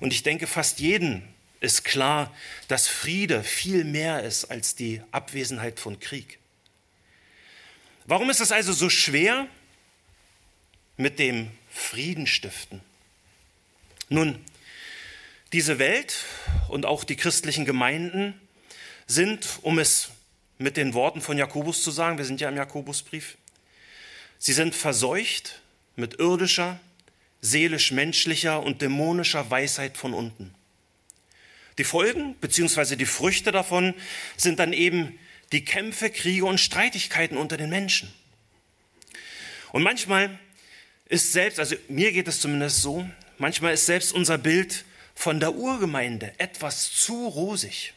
Und ich denke, fast jeden ist klar, dass Friede viel mehr ist als die Abwesenheit von Krieg. Warum ist es also so schwer mit dem Friedenstiften? Nun, diese Welt und auch die christlichen Gemeinden sind, um es mit den Worten von Jakobus zu sagen, wir sind ja im Jakobusbrief, sie sind verseucht mit irdischer, seelisch-menschlicher und dämonischer Weisheit von unten. Die Folgen bzw. die Früchte davon sind dann eben die Kämpfe, Kriege und Streitigkeiten unter den Menschen. Und manchmal ist selbst, also mir geht es zumindest so, manchmal ist selbst unser Bild von der Urgemeinde etwas zu rosig.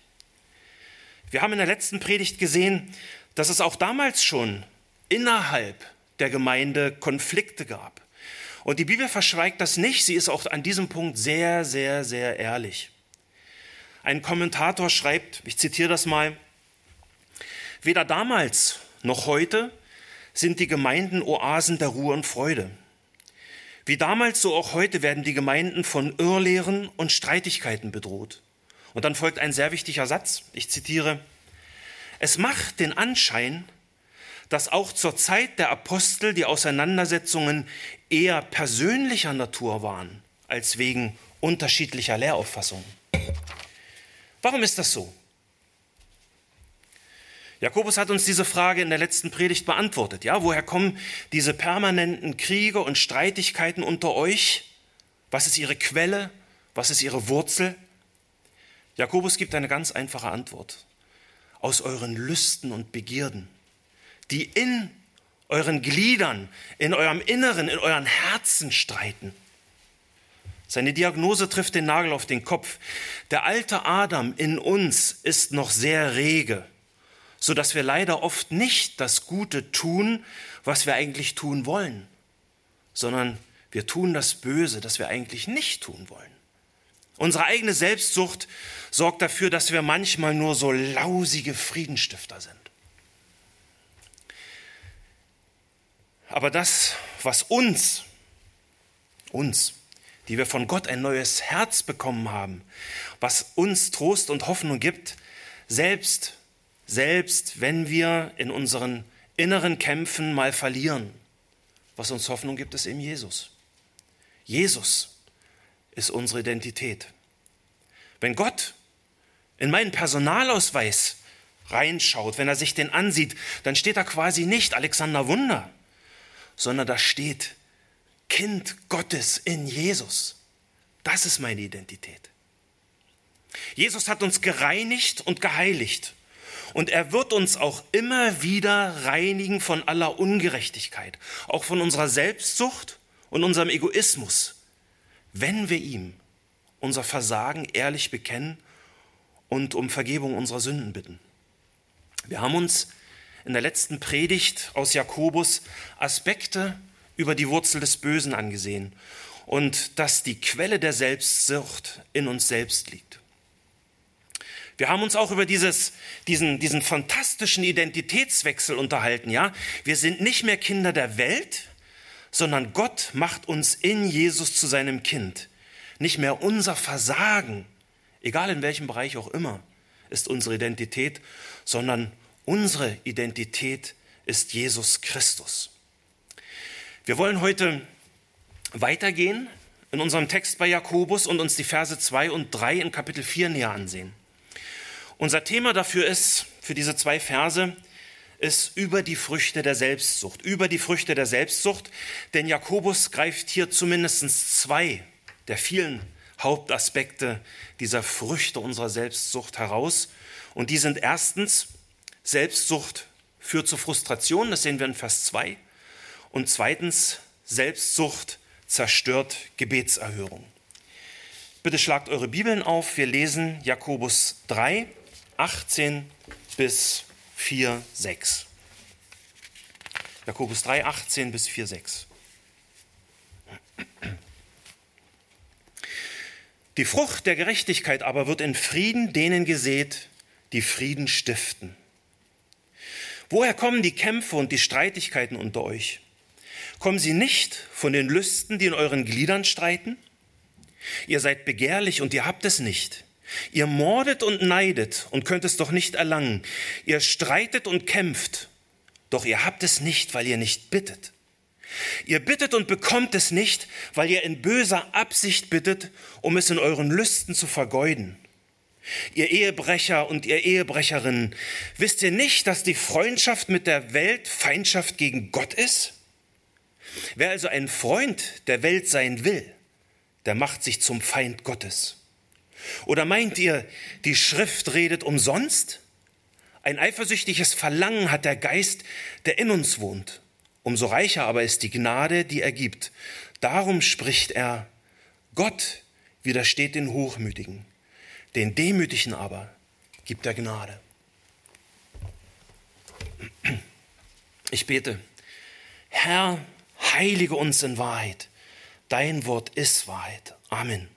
Wir haben in der letzten Predigt gesehen, dass es auch damals schon innerhalb der Gemeinde Konflikte gab. Und die Bibel verschweigt das nicht, sie ist auch an diesem Punkt sehr, sehr, sehr ehrlich. Ein Kommentator schreibt, ich zitiere das mal, weder damals noch heute sind die Gemeinden Oasen der Ruhe und Freude. Wie damals, so auch heute werden die Gemeinden von Irrlehren und Streitigkeiten bedroht. Und dann folgt ein sehr wichtiger Satz, ich zitiere, es macht den Anschein, dass auch zur Zeit der Apostel die Auseinandersetzungen eher persönlicher Natur waren als wegen unterschiedlicher Lehrauffassungen. Warum ist das so? Jakobus hat uns diese Frage in der letzten Predigt beantwortet. Ja, woher kommen diese permanenten Kriege und Streitigkeiten unter euch? Was ist ihre Quelle? Was ist ihre Wurzel? Jakobus gibt eine ganz einfache Antwort. Aus euren Lüsten und Begierden, die in euren Gliedern, in eurem Inneren, in euren Herzen streiten. Seine Diagnose trifft den Nagel auf den Kopf. Der alte Adam in uns ist noch sehr rege so dass wir leider oft nicht das Gute tun, was wir eigentlich tun wollen, sondern wir tun das Böse, das wir eigentlich nicht tun wollen. Unsere eigene Selbstsucht sorgt dafür, dass wir manchmal nur so lausige Friedenstifter sind. Aber das, was uns, uns, die wir von Gott ein neues Herz bekommen haben, was uns Trost und Hoffnung gibt, selbst selbst wenn wir in unseren inneren Kämpfen mal verlieren. Was uns Hoffnung gibt, ist eben Jesus. Jesus ist unsere Identität. Wenn Gott in meinen Personalausweis reinschaut, wenn er sich den ansieht, dann steht da quasi nicht Alexander Wunder, sondern da steht Kind Gottes in Jesus. Das ist meine Identität. Jesus hat uns gereinigt und geheiligt. Und er wird uns auch immer wieder reinigen von aller Ungerechtigkeit, auch von unserer Selbstsucht und unserem Egoismus, wenn wir ihm unser Versagen ehrlich bekennen und um Vergebung unserer Sünden bitten. Wir haben uns in der letzten Predigt aus Jakobus Aspekte über die Wurzel des Bösen angesehen und dass die Quelle der Selbstsucht in uns selbst liegt. Wir haben uns auch über dieses, diesen, diesen fantastischen Identitätswechsel unterhalten, ja. Wir sind nicht mehr Kinder der Welt, sondern Gott macht uns in Jesus zu seinem Kind. Nicht mehr unser Versagen, egal in welchem Bereich auch immer, ist unsere Identität, sondern unsere Identität ist Jesus Christus. Wir wollen heute weitergehen in unserem Text bei Jakobus und uns die Verse 2 und 3 in Kapitel 4 näher ansehen. Unser Thema dafür ist, für diese zwei Verse, ist über die Früchte der Selbstsucht. Über die Früchte der Selbstsucht, denn Jakobus greift hier zumindest zwei der vielen Hauptaspekte dieser Früchte unserer Selbstsucht heraus. Und die sind erstens, Selbstsucht führt zu Frustration, das sehen wir in Vers 2. Und zweitens, Selbstsucht zerstört Gebetserhörung. Bitte schlagt eure Bibeln auf, wir lesen Jakobus 3, 18 bis 4, 6. Jakobus 3, 18 bis 4, 6. Die Frucht der Gerechtigkeit aber wird in Frieden denen gesät, die Frieden stiften. Woher kommen die Kämpfe und die Streitigkeiten unter euch? Kommen sie nicht von den Lüsten, die in euren Gliedern streiten? Ihr seid begehrlich und ihr habt es nicht. Ihr mordet und neidet und könnt es doch nicht erlangen. Ihr streitet und kämpft, doch ihr habt es nicht, weil ihr nicht bittet. Ihr bittet und bekommt es nicht, weil ihr in böser Absicht bittet, um es in euren Lüsten zu vergeuden. Ihr Ehebrecher und ihr Ehebrecherinnen, wisst ihr nicht, dass die Freundschaft mit der Welt Feindschaft gegen Gott ist? Wer also ein Freund der Welt sein will, der macht sich zum Feind Gottes. Oder meint ihr, die Schrift redet umsonst? Ein eifersüchtiges Verlangen hat der Geist, der in uns wohnt. Umso reicher aber ist die Gnade, die er gibt. Darum spricht er, Gott widersteht den Hochmütigen, den Demütigen aber gibt er Gnade. Ich bete, Herr, heilige uns in Wahrheit. Dein Wort ist Wahrheit. Amen.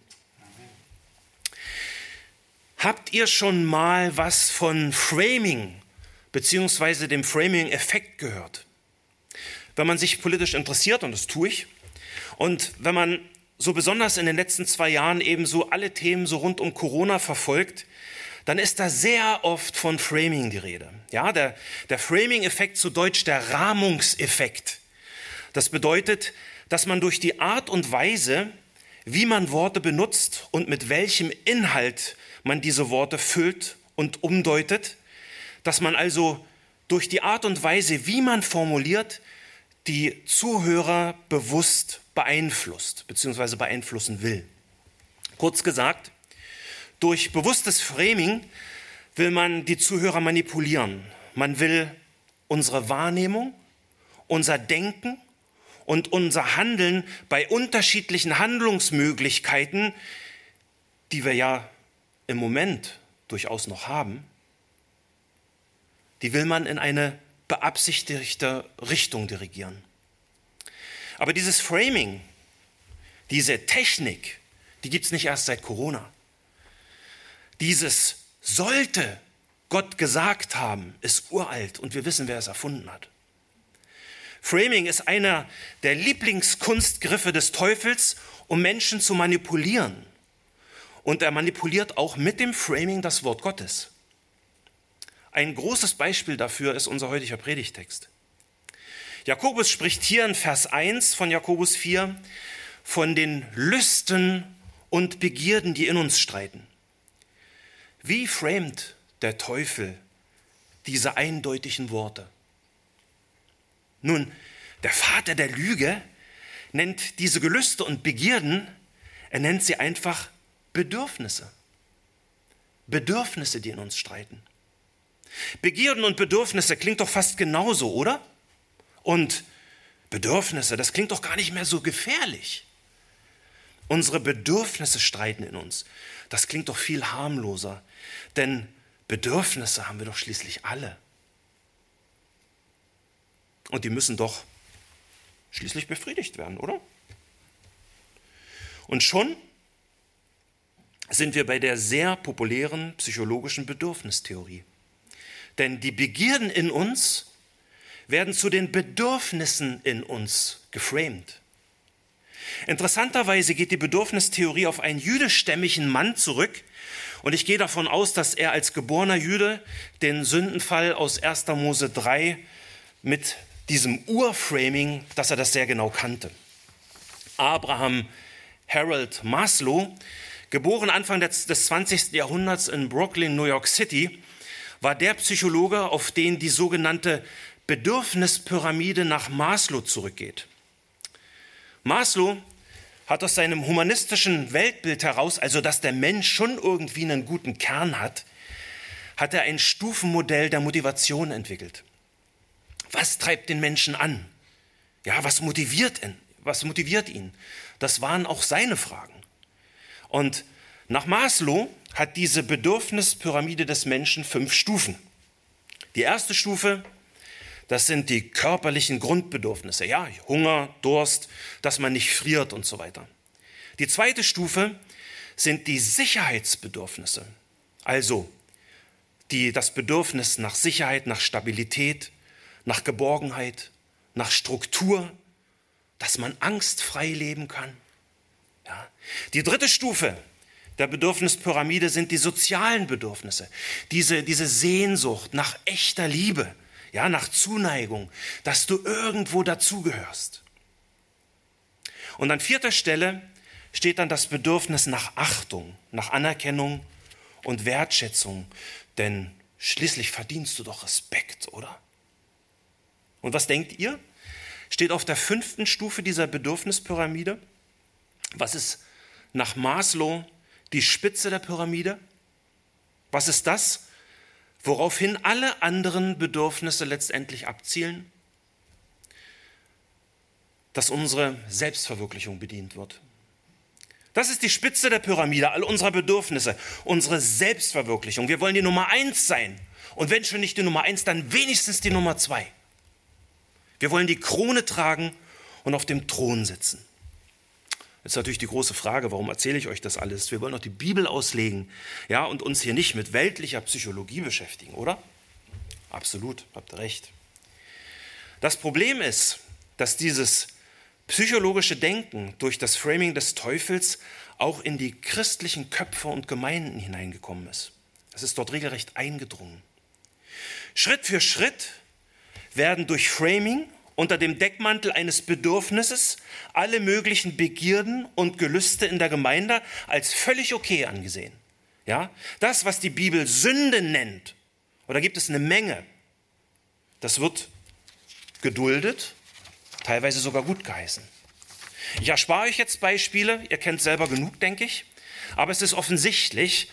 Habt ihr schon mal was von Framing beziehungsweise dem Framing-Effekt gehört? Wenn man sich politisch interessiert, und das tue ich, und wenn man so besonders in den letzten zwei Jahren eben so alle Themen so rund um Corona verfolgt, dann ist da sehr oft von Framing die Rede. Ja, der, der Framing-Effekt zu Deutsch der Rahmungseffekt. Das bedeutet, dass man durch die Art und Weise, wie man Worte benutzt und mit welchem Inhalt man diese Worte füllt und umdeutet, dass man also durch die Art und Weise, wie man formuliert, die Zuhörer bewusst beeinflusst bzw. beeinflussen will. Kurz gesagt, durch bewusstes Framing will man die Zuhörer manipulieren. Man will unsere Wahrnehmung, unser Denken und unser Handeln bei unterschiedlichen Handlungsmöglichkeiten, die wir ja im Moment durchaus noch haben, die will man in eine beabsichtigte Richtung dirigieren. Aber dieses Framing, diese Technik, die gibt es nicht erst seit Corona. Dieses sollte Gott gesagt haben, ist uralt und wir wissen, wer es erfunden hat. Framing ist einer der Lieblingskunstgriffe des Teufels, um Menschen zu manipulieren. Und er manipuliert auch mit dem Framing das Wort Gottes. Ein großes Beispiel dafür ist unser heutiger Predigtext. Jakobus spricht hier in Vers 1 von Jakobus 4 von den Lüsten und Begierden, die in uns streiten. Wie framet der Teufel diese eindeutigen Worte? Nun, der Vater der Lüge nennt diese Gelüste und Begierden, er nennt sie einfach Bedürfnisse. Bedürfnisse, die in uns streiten. Begierden und Bedürfnisse klingt doch fast genauso, oder? Und Bedürfnisse, das klingt doch gar nicht mehr so gefährlich. Unsere Bedürfnisse streiten in uns. Das klingt doch viel harmloser, denn Bedürfnisse haben wir doch schließlich alle. Und die müssen doch schließlich befriedigt werden, oder? Und schon sind wir bei der sehr populären psychologischen Bedürfnistheorie. Denn die Begierden in uns werden zu den Bedürfnissen in uns geframed. Interessanterweise geht die Bedürfnistheorie auf einen jüdischstämmigen Mann zurück, und ich gehe davon aus, dass er als geborener Jude den Sündenfall aus 1. Mose 3 mit diesem Urframing, dass er das sehr genau kannte. Abraham Harold Maslow, geboren Anfang des, des 20. Jahrhunderts in Brooklyn, New York City, war der Psychologe, auf den die sogenannte Bedürfnispyramide nach Maslow zurückgeht. Maslow hat aus seinem humanistischen Weltbild heraus, also dass der Mensch schon irgendwie einen guten Kern hat, hat er ein Stufenmodell der Motivation entwickelt. Was treibt den Menschen an? Ja, was motiviert ihn? Was motiviert ihn? Das waren auch seine Fragen. Und nach Maslow hat diese Bedürfnispyramide des Menschen fünf Stufen. Die erste Stufe, das sind die körperlichen Grundbedürfnisse. Ja, Hunger, Durst, dass man nicht friert und so weiter. Die zweite Stufe sind die Sicherheitsbedürfnisse. Also die, das Bedürfnis nach Sicherheit, nach Stabilität, nach Geborgenheit, nach Struktur, dass man angstfrei leben kann. Ja? Die dritte Stufe der Bedürfnispyramide sind die sozialen Bedürfnisse. Diese, diese Sehnsucht nach echter Liebe, ja, nach Zuneigung, dass du irgendwo dazugehörst. Und an vierter Stelle steht dann das Bedürfnis nach Achtung, nach Anerkennung und Wertschätzung. Denn schließlich verdienst du doch Respekt, oder? Und was denkt ihr? Steht auf der fünften Stufe dieser Bedürfnispyramide? Was ist nach Maslow die Spitze der Pyramide? Was ist das, woraufhin alle anderen Bedürfnisse letztendlich abzielen? Dass unsere Selbstverwirklichung bedient wird. Das ist die Spitze der Pyramide all unserer Bedürfnisse, unsere Selbstverwirklichung. Wir wollen die Nummer eins sein. Und wenn schon nicht die Nummer eins, dann wenigstens die Nummer zwei. Wir wollen die Krone tragen und auf dem Thron sitzen. Jetzt ist natürlich die große Frage, warum erzähle ich euch das alles? Wir wollen doch die Bibel auslegen, ja, und uns hier nicht mit weltlicher Psychologie beschäftigen, oder? Absolut, habt recht. Das Problem ist, dass dieses psychologische Denken durch das Framing des Teufels auch in die christlichen Köpfe und Gemeinden hineingekommen ist. Es ist dort regelrecht eingedrungen. Schritt für Schritt werden durch Framing unter dem Deckmantel eines Bedürfnisses alle möglichen Begierden und Gelüste in der Gemeinde als völlig okay angesehen. Ja? Das, was die Bibel Sünde nennt, oder gibt es eine Menge, das wird geduldet teilweise sogar gut geheißen. Ich erspare euch jetzt Beispiele, ihr kennt selber genug, denke ich, aber es ist offensichtlich,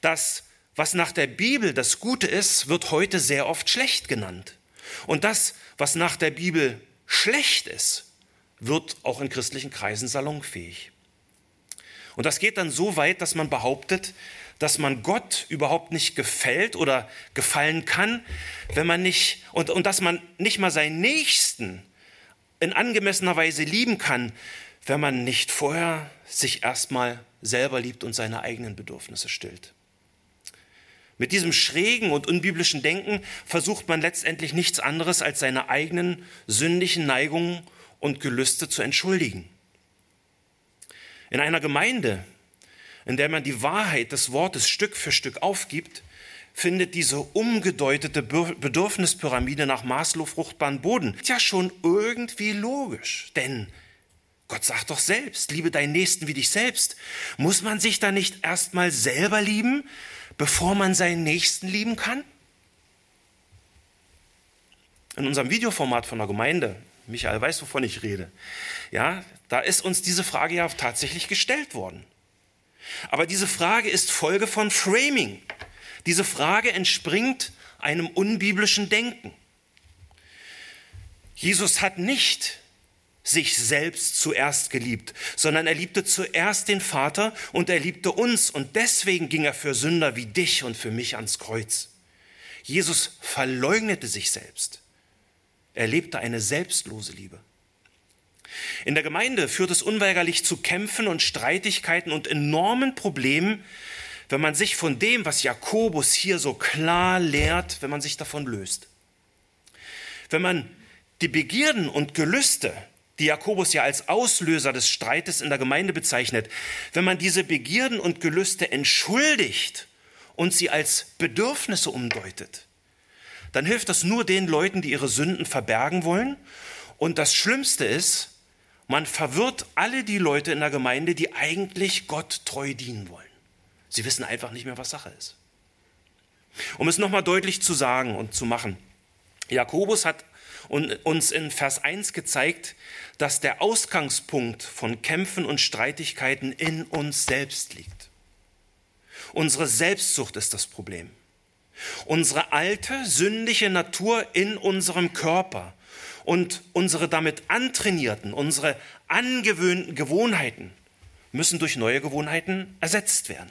dass was nach der Bibel das Gute ist, wird heute sehr oft schlecht genannt. Und das, was nach der Bibel schlecht ist, wird auch in christlichen Kreisen salonfähig. Und das geht dann so weit, dass man behauptet, dass man Gott überhaupt nicht gefällt oder gefallen kann, wenn man nicht, und, und dass man nicht mal seinen Nächsten in angemessener Weise lieben kann, wenn man nicht vorher sich erstmal selber liebt und seine eigenen Bedürfnisse stillt. Mit diesem schrägen und unbiblischen Denken versucht man letztendlich nichts anderes, als seine eigenen sündigen Neigungen und Gelüste zu entschuldigen. In einer Gemeinde, in der man die Wahrheit des Wortes Stück für Stück aufgibt, findet diese umgedeutete Bedürfnispyramide nach Maslow fruchtbaren Boden. Ist ja schon irgendwie logisch, denn Gott sagt doch selbst, liebe deinen Nächsten wie dich selbst. Muss man sich da nicht erstmal selber lieben, bevor man seinen Nächsten lieben kann? In unserem Videoformat von der Gemeinde, Michael weiß, wovon ich rede, ja, da ist uns diese Frage ja tatsächlich gestellt worden. Aber diese Frage ist Folge von Framing. Diese Frage entspringt einem unbiblischen Denken. Jesus hat nicht sich selbst zuerst geliebt, sondern er liebte zuerst den Vater und er liebte uns und deswegen ging er für Sünder wie dich und für mich ans Kreuz. Jesus verleugnete sich selbst. Er lebte eine selbstlose Liebe. In der Gemeinde führt es unweigerlich zu Kämpfen und Streitigkeiten und enormen Problemen, wenn man sich von dem, was Jakobus hier so klar lehrt, wenn man sich davon löst. Wenn man die Begierden und Gelüste, die Jakobus ja als Auslöser des Streites in der Gemeinde bezeichnet, wenn man diese Begierden und Gelüste entschuldigt und sie als Bedürfnisse umdeutet, dann hilft das nur den Leuten, die ihre Sünden verbergen wollen. Und das Schlimmste ist, man verwirrt alle die Leute in der Gemeinde, die eigentlich Gott treu dienen wollen. Sie wissen einfach nicht mehr, was Sache ist. Um es nochmal deutlich zu sagen und zu machen. Jakobus hat uns in Vers 1 gezeigt, dass der Ausgangspunkt von Kämpfen und Streitigkeiten in uns selbst liegt. Unsere Selbstsucht ist das Problem. Unsere alte, sündige Natur in unserem Körper und unsere damit antrainierten, unsere angewöhnten Gewohnheiten müssen durch neue Gewohnheiten ersetzt werden.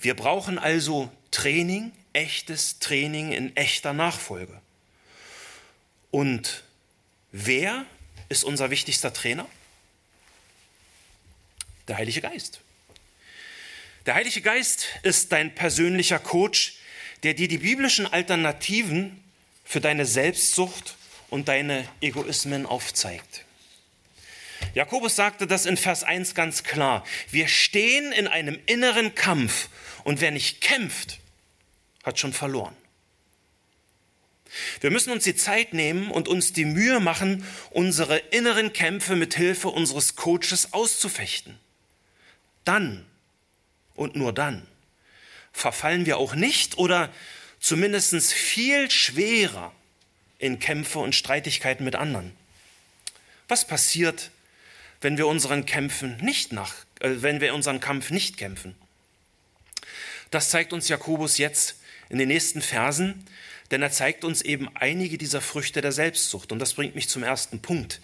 Wir brauchen also Training, echtes Training in echter Nachfolge. Und wer ist unser wichtigster Trainer? Der Heilige Geist. Der Heilige Geist ist dein persönlicher Coach, der dir die biblischen Alternativen für deine Selbstsucht und deine Egoismen aufzeigt. Jakobus sagte das in Vers 1 ganz klar. Wir stehen in einem inneren Kampf und wer nicht kämpft, hat schon verloren. Wir müssen uns die Zeit nehmen und uns die Mühe machen, unsere inneren Kämpfe mit Hilfe unseres Coaches auszufechten. Dann und nur dann verfallen wir auch nicht oder zumindest viel schwerer in Kämpfe und Streitigkeiten mit anderen. Was passiert, wenn wir unseren Kämpfen nicht nach, äh, wenn wir unseren Kampf nicht kämpfen? Das zeigt uns Jakobus jetzt in den nächsten Versen, denn er zeigt uns eben einige dieser Früchte der Selbstsucht. Und das bringt mich zum ersten Punkt.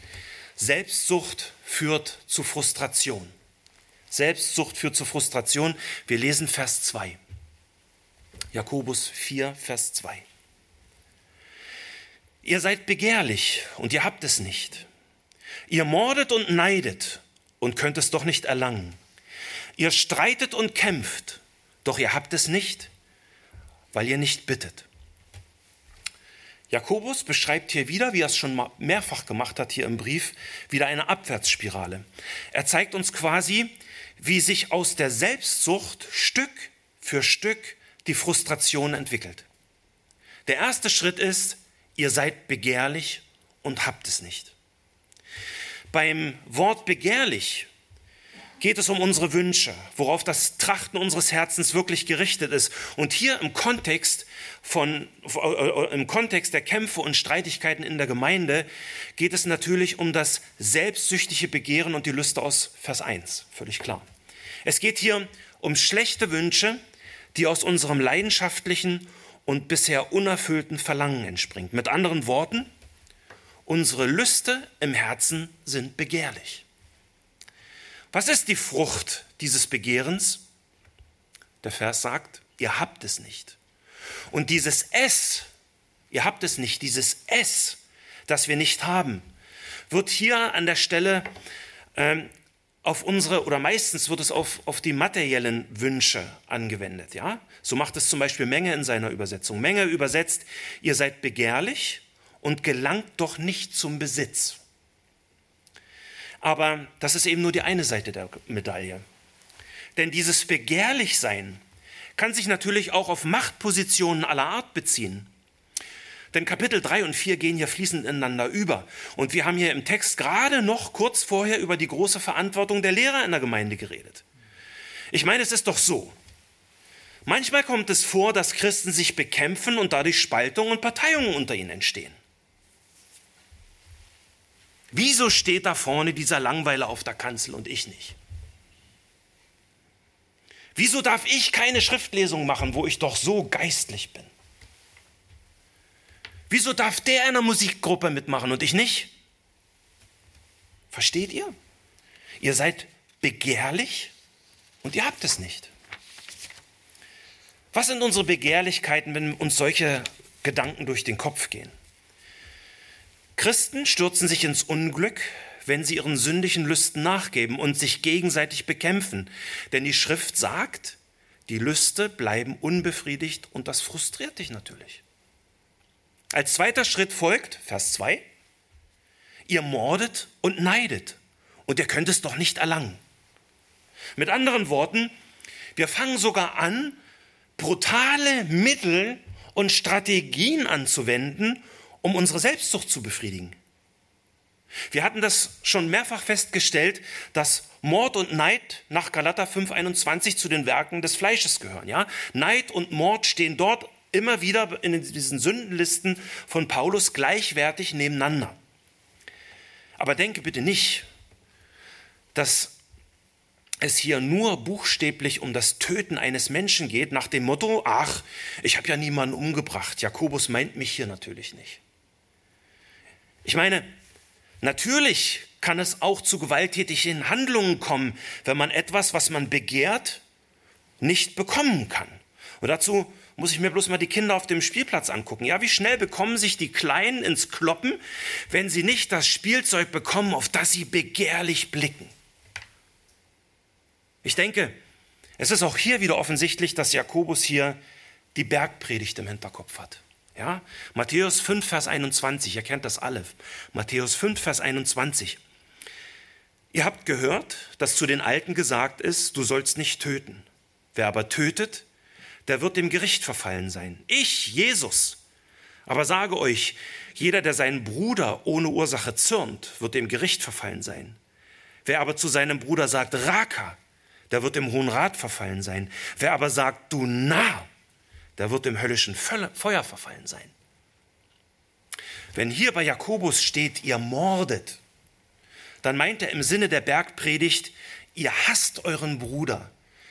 Selbstsucht führt zu Frustration. Selbstsucht führt zu Frustration. Wir lesen Vers 2. Jakobus 4, Vers 2. Ihr seid begehrlich und ihr habt es nicht. Ihr mordet und neidet und könnt es doch nicht erlangen. Ihr streitet und kämpft, doch ihr habt es nicht, weil ihr nicht bittet. Jakobus beschreibt hier wieder, wie er es schon mehrfach gemacht hat hier im Brief, wieder eine Abwärtsspirale. Er zeigt uns quasi, wie sich aus der Selbstsucht Stück für Stück die Frustration entwickelt. Der erste Schritt ist, ihr seid begehrlich und habt es nicht. Beim Wort begehrlich geht es um unsere Wünsche, worauf das Trachten unseres Herzens wirklich gerichtet ist. Und hier im Kontext von, äh, im Kontext der Kämpfe und Streitigkeiten in der Gemeinde geht es natürlich um das selbstsüchtige Begehren und die Lüste aus Vers 1, völlig klar. Es geht hier um schlechte Wünsche, die aus unserem leidenschaftlichen und bisher unerfüllten Verlangen entspringt. Mit anderen Worten, unsere Lüste im Herzen sind begehrlich. Was ist die Frucht dieses Begehrens? Der Vers sagt, ihr habt es nicht. Und dieses Es, ihr habt es nicht, dieses Es, das wir nicht haben, wird hier an der Stelle ähm, auf unsere, oder meistens wird es auf, auf die materiellen Wünsche angewendet. Ja? So macht es zum Beispiel Menge in seiner Übersetzung. Menge übersetzt, ihr seid begehrlich und gelangt doch nicht zum Besitz. Aber das ist eben nur die eine Seite der Medaille. Denn dieses Begehrlichsein kann sich natürlich auch auf Machtpositionen aller Art beziehen. Denn Kapitel 3 und 4 gehen ja fließend ineinander über. Und wir haben hier im Text gerade noch kurz vorher über die große Verantwortung der Lehrer in der Gemeinde geredet. Ich meine, es ist doch so. Manchmal kommt es vor, dass Christen sich bekämpfen und dadurch Spaltungen und Parteiungen unter ihnen entstehen. Wieso steht da vorne dieser Langweiler auf der Kanzel und ich nicht? Wieso darf ich keine Schriftlesung machen, wo ich doch so geistlich bin? Wieso darf der in einer Musikgruppe mitmachen und ich nicht? Versteht ihr? Ihr seid begehrlich und ihr habt es nicht. Was sind unsere Begehrlichkeiten, wenn uns solche Gedanken durch den Kopf gehen? Christen stürzen sich ins Unglück, wenn sie ihren sündlichen Lüsten nachgeben und sich gegenseitig bekämpfen. Denn die Schrift sagt, die Lüste bleiben unbefriedigt und das frustriert dich natürlich. Als zweiter Schritt folgt, Vers 2, ihr mordet und neidet und ihr könnt es doch nicht erlangen. Mit anderen Worten, wir fangen sogar an, brutale Mittel und Strategien anzuwenden, um unsere Selbstsucht zu befriedigen. Wir hatten das schon mehrfach festgestellt, dass Mord und Neid nach Galater 5:21 zu den Werken des Fleisches gehören. Ja? Neid und Mord stehen dort immer wieder in diesen Sündenlisten von Paulus gleichwertig nebeneinander. Aber denke bitte nicht, dass es hier nur buchstäblich um das Töten eines Menschen geht, nach dem Motto, ach, ich habe ja niemanden umgebracht. Jakobus meint mich hier natürlich nicht. Ich meine, natürlich kann es auch zu gewalttätigen Handlungen kommen, wenn man etwas, was man begehrt, nicht bekommen kann. Und dazu muss ich mir bloß mal die Kinder auf dem Spielplatz angucken. Ja, wie schnell bekommen sich die Kleinen ins Kloppen, wenn sie nicht das Spielzeug bekommen, auf das sie begehrlich blicken? Ich denke, es ist auch hier wieder offensichtlich, dass Jakobus hier die Bergpredigt im Hinterkopf hat. Ja? Matthäus 5, Vers 21, ihr kennt das alle. Matthäus 5, Vers 21. Ihr habt gehört, dass zu den Alten gesagt ist, du sollst nicht töten. Wer aber tötet, der wird dem Gericht verfallen sein. Ich, Jesus, aber sage euch, jeder, der seinen Bruder ohne Ursache zürnt, wird dem Gericht verfallen sein. Wer aber zu seinem Bruder sagt, Raka, der wird im Hohen Rat verfallen sein. Wer aber sagt, du Narr, der wird im höllischen Feuer verfallen sein. Wenn hier bei Jakobus steht, ihr mordet, dann meint er im Sinne der Bergpredigt, ihr hasst euren Bruder,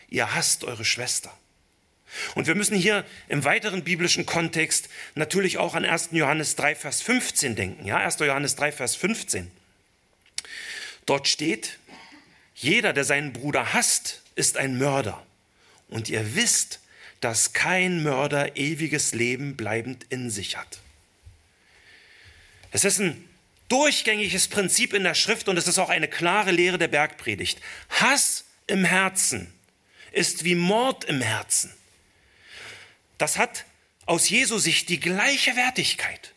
ihr hasst eure Schwester. Und wir müssen hier im weiteren biblischen Kontext natürlich auch an 1. Johannes 3, Vers 15 denken. Ja, 1. Johannes 3, Vers 15. Dort steht, jeder, der seinen Bruder hasst, ist ein Mörder. Und ihr wisst, dass kein Mörder ewiges Leben bleibend in sich hat. Es ist ein durchgängiges Prinzip in der Schrift und es ist auch eine klare Lehre der Bergpredigt. Hass im Herzen ist wie Mord im Herzen. Das hat aus Jesu Sicht die gleiche Wertigkeit.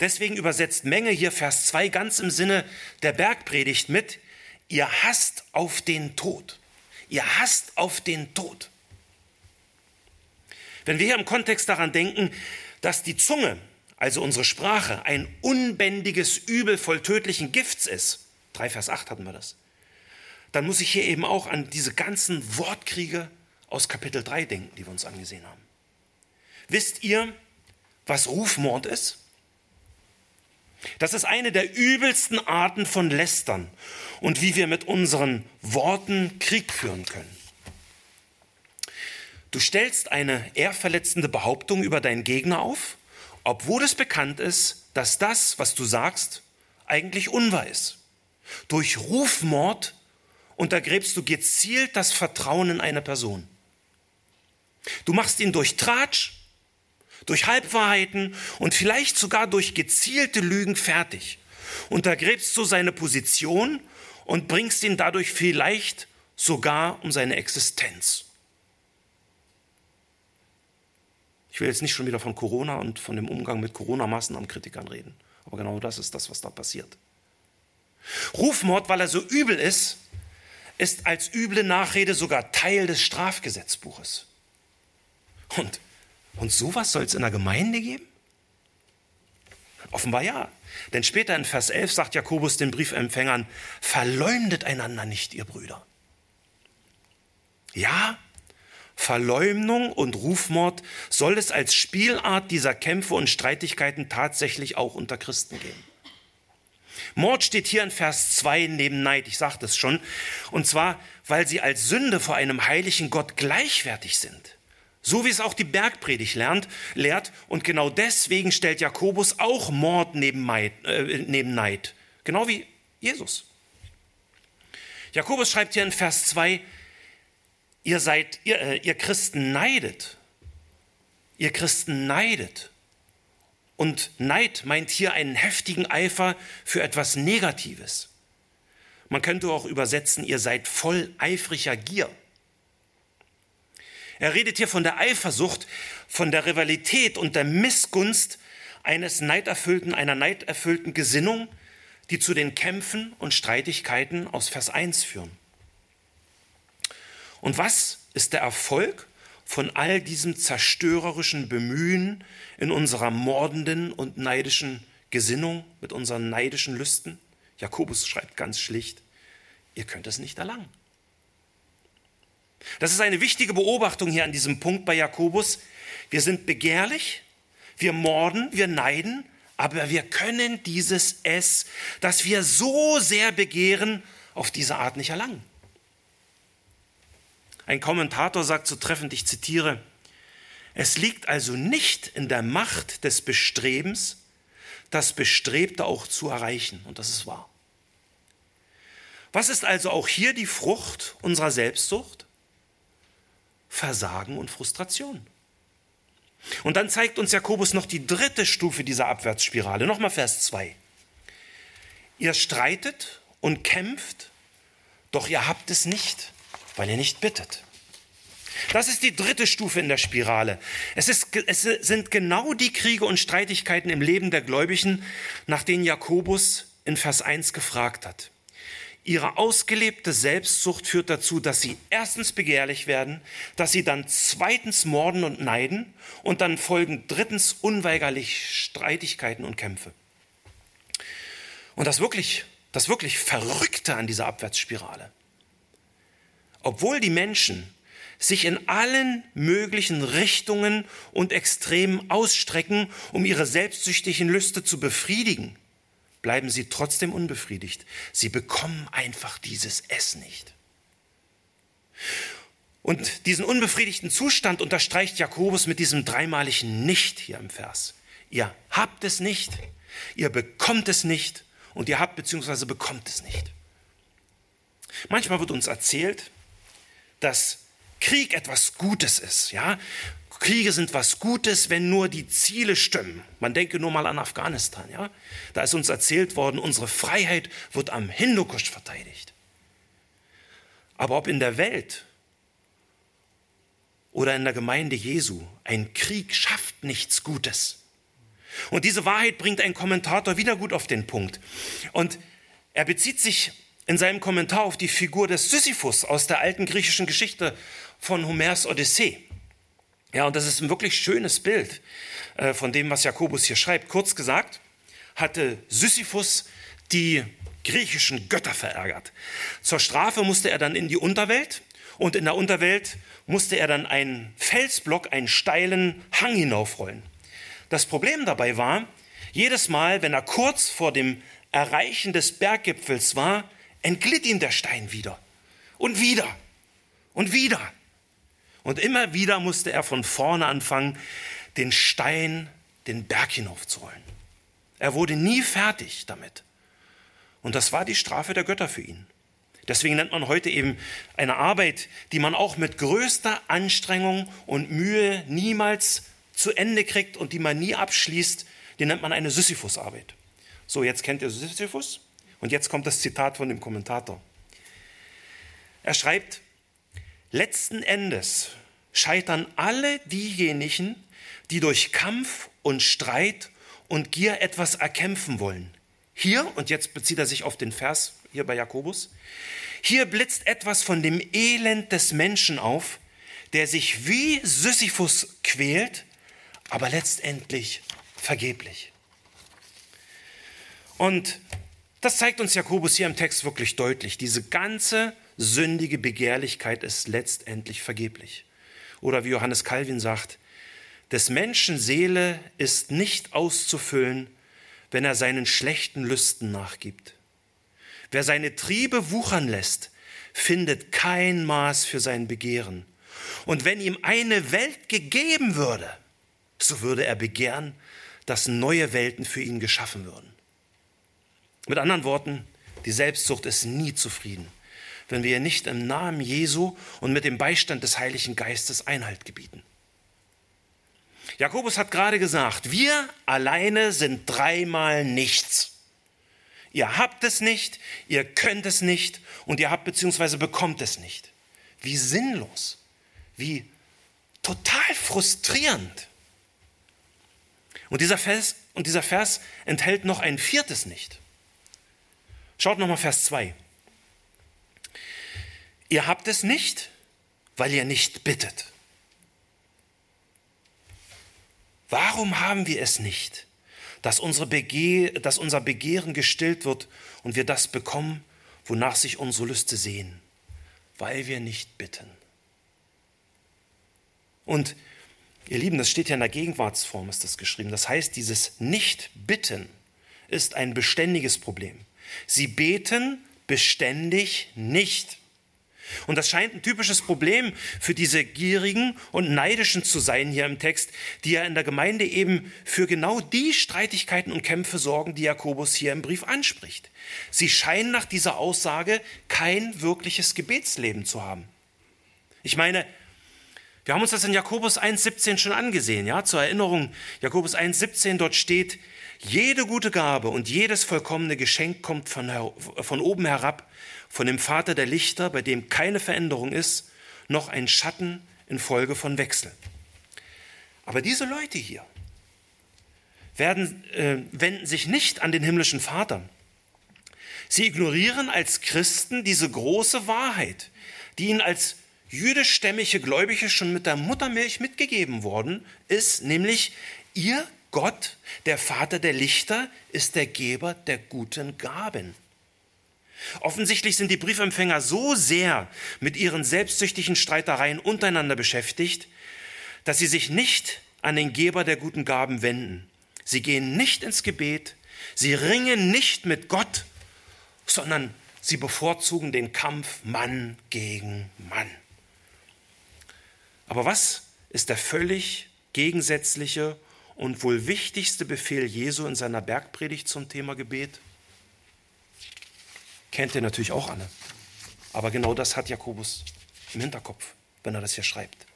Deswegen übersetzt Menge hier Vers 2 ganz im Sinne der Bergpredigt mit, ihr hasst auf den Tod. Ihr hasst auf den Tod. Wenn wir hier im Kontext daran denken, dass die Zunge, also unsere Sprache, ein unbändiges Übel voll tödlichen Gifts ist, 3 Vers 8 hatten wir das, dann muss ich hier eben auch an diese ganzen Wortkriege aus Kapitel 3 denken, die wir uns angesehen haben. Wisst ihr, was Rufmord ist? Das ist eine der übelsten Arten von Lästern und wie wir mit unseren Worten Krieg führen können. Du stellst eine ehrverletzende Behauptung über deinen Gegner auf, obwohl es bekannt ist, dass das, was du sagst, eigentlich unwahr ist. Durch Rufmord untergräbst du gezielt das Vertrauen in eine Person. Du machst ihn durch Tratsch, durch Halbwahrheiten und vielleicht sogar durch gezielte Lügen fertig. Untergräbst du seine Position und bringst ihn dadurch vielleicht sogar um seine Existenz. Ich will jetzt nicht schon wieder von Corona und von dem Umgang mit Corona-Maßnahmenkritikern reden, aber genau das ist das, was da passiert. Rufmord, weil er so übel ist, ist als üble Nachrede sogar Teil des Strafgesetzbuches. Und und sowas soll es in der Gemeinde geben? Offenbar ja. Denn später in Vers 11 sagt Jakobus den Briefempfängern, verleumdet einander nicht, ihr Brüder. Ja, Verleumdung und Rufmord soll es als Spielart dieser Kämpfe und Streitigkeiten tatsächlich auch unter Christen geben. Mord steht hier in Vers 2 neben Neid, ich sagte es schon, und zwar, weil sie als Sünde vor einem heiligen Gott gleichwertig sind. So wie es auch die Bergpredigt lernt, lehrt. Und genau deswegen stellt Jakobus auch Mord neben, Neid, äh, neben Neid. Genau wie Jesus. Jakobus schreibt hier in Vers 2, ihr seid, ihr, äh, ihr Christen neidet. Ihr Christen neidet. Und Neid meint hier einen heftigen Eifer für etwas Negatives. Man könnte auch übersetzen, ihr seid voll eifriger Gier. Er redet hier von der Eifersucht, von der Rivalität und der Missgunst eines neiderfüllten, einer neiderfüllten Gesinnung, die zu den Kämpfen und Streitigkeiten aus Vers 1 führen. Und was ist der Erfolg von all diesem zerstörerischen Bemühen in unserer mordenden und neidischen Gesinnung, mit unseren neidischen Lüsten? Jakobus schreibt ganz schlicht, ihr könnt es nicht erlangen. Das ist eine wichtige Beobachtung hier an diesem Punkt bei Jakobus. Wir sind begehrlich, wir morden, wir neiden, aber wir können dieses Es, das wir so sehr begehren, auf diese Art nicht erlangen. Ein Kommentator sagt so treffend, ich zitiere, es liegt also nicht in der Macht des Bestrebens, das Bestrebte auch zu erreichen. Und das ist wahr. Was ist also auch hier die Frucht unserer Selbstsucht? Versagen und Frustration. Und dann zeigt uns Jakobus noch die dritte Stufe dieser Abwärtsspirale. Nochmal Vers 2. Ihr streitet und kämpft, doch ihr habt es nicht, weil ihr nicht bittet. Das ist die dritte Stufe in der Spirale. Es, ist, es sind genau die Kriege und Streitigkeiten im Leben der Gläubigen, nach denen Jakobus in Vers 1 gefragt hat. Ihre ausgelebte Selbstsucht führt dazu, dass sie erstens begehrlich werden, dass sie dann zweitens morden und neiden und dann folgen drittens unweigerlich Streitigkeiten und Kämpfe. Und das wirklich, das wirklich Verrückte an dieser Abwärtsspirale. Obwohl die Menschen sich in allen möglichen Richtungen und Extremen ausstrecken, um ihre selbstsüchtigen Lüste zu befriedigen, bleiben sie trotzdem unbefriedigt. Sie bekommen einfach dieses Es nicht. Und diesen unbefriedigten Zustand unterstreicht Jakobus mit diesem dreimaligen Nicht hier im Vers. Ihr habt es nicht, ihr bekommt es nicht und ihr habt bzw. bekommt es nicht. Manchmal wird uns erzählt, dass Krieg etwas Gutes ist, ja? Kriege sind was Gutes, wenn nur die Ziele stimmen. Man denke nur mal an Afghanistan, ja? Da ist uns erzählt worden, unsere Freiheit wird am Hindukusch verteidigt. Aber ob in der Welt oder in der Gemeinde Jesu, ein Krieg schafft nichts Gutes. Und diese Wahrheit bringt ein Kommentator wieder gut auf den Punkt. Und er bezieht sich in seinem Kommentar auf die Figur des Sisyphus aus der alten griechischen Geschichte von Homers Odyssee. Ja, und das ist ein wirklich schönes Bild äh, von dem, was Jakobus hier schreibt. Kurz gesagt, hatte Sisyphus die griechischen Götter verärgert. Zur Strafe musste er dann in die Unterwelt und in der Unterwelt musste er dann einen Felsblock, einen steilen Hang hinaufrollen. Das Problem dabei war, jedes Mal, wenn er kurz vor dem Erreichen des Berggipfels war, entglitt ihm der Stein wieder und wieder und wieder. Und immer wieder musste er von vorne anfangen, den Stein den Berg hinaufzurollen. Er wurde nie fertig damit. Und das war die Strafe der Götter für ihn. Deswegen nennt man heute eben eine Arbeit, die man auch mit größter Anstrengung und Mühe niemals zu Ende kriegt und die man nie abschließt, die nennt man eine Sisyphus-Arbeit. So, jetzt kennt ihr Sisyphus und jetzt kommt das Zitat von dem Kommentator. Er schreibt, Letzten Endes scheitern alle diejenigen, die durch Kampf und Streit und Gier etwas erkämpfen wollen. Hier, und jetzt bezieht er sich auf den Vers hier bei Jakobus, hier blitzt etwas von dem Elend des Menschen auf, der sich wie Sisyphus quält, aber letztendlich vergeblich. Und das zeigt uns Jakobus hier im Text wirklich deutlich. Diese ganze sündige Begehrlichkeit ist letztendlich vergeblich. Oder wie Johannes Calvin sagt, des Menschen Seele ist nicht auszufüllen, wenn er seinen schlechten Lüsten nachgibt. Wer seine Triebe wuchern lässt, findet kein Maß für sein Begehren. Und wenn ihm eine Welt gegeben würde, so würde er begehren, dass neue Welten für ihn geschaffen würden. Mit anderen Worten, die Selbstsucht ist nie zufrieden wenn wir nicht im Namen Jesu und mit dem Beistand des Heiligen Geistes Einhalt gebieten. Jakobus hat gerade gesagt, wir alleine sind dreimal nichts. Ihr habt es nicht, ihr könnt es nicht und ihr habt bzw. bekommt es nicht. Wie sinnlos, wie total frustrierend. Und dieser Vers, und dieser Vers enthält noch ein viertes Nicht. Schaut nochmal Vers 2. Ihr habt es nicht, weil ihr nicht bittet. Warum haben wir es nicht, dass, unsere Bege dass unser Begehren gestillt wird und wir das bekommen, wonach sich unsere Lüste sehen? Weil wir nicht bitten. Und ihr Lieben, das steht ja in der Gegenwartsform, ist das geschrieben. Das heißt, dieses Nicht-Bitten ist ein beständiges Problem. Sie beten beständig nicht. Und das scheint ein typisches Problem für diese gierigen und neidischen zu sein hier im Text, die ja in der Gemeinde eben für genau die Streitigkeiten und Kämpfe sorgen, die Jakobus hier im Brief anspricht. Sie scheinen nach dieser Aussage kein wirkliches Gebetsleben zu haben. Ich meine, wir haben uns das in Jakobus 1,17 schon angesehen, ja, zur Erinnerung. Jakobus 1,17, dort steht, jede gute Gabe und jedes vollkommene Geschenk kommt von, von oben herab, von dem Vater der Lichter, bei dem keine Veränderung ist, noch ein Schatten infolge von Wechsel. Aber diese Leute hier werden, äh, wenden sich nicht an den himmlischen Vater. Sie ignorieren als Christen diese große Wahrheit, die ihnen als jüdischstämmige Gläubige schon mit der Muttermilch mitgegeben worden ist, nämlich ihr Gott, der Vater der Lichter, ist der Geber der guten Gaben. Offensichtlich sind die Briefempfänger so sehr mit ihren selbstsüchtigen Streitereien untereinander beschäftigt, dass sie sich nicht an den Geber der guten Gaben wenden. Sie gehen nicht ins Gebet, sie ringen nicht mit Gott, sondern sie bevorzugen den Kampf Mann gegen Mann. Aber was ist der völlig gegensätzliche und wohl wichtigste Befehl Jesu in seiner Bergpredigt zum Thema Gebet? Kennt ihr natürlich auch alle. Aber genau das hat Jakobus im Hinterkopf, wenn er das hier schreibt.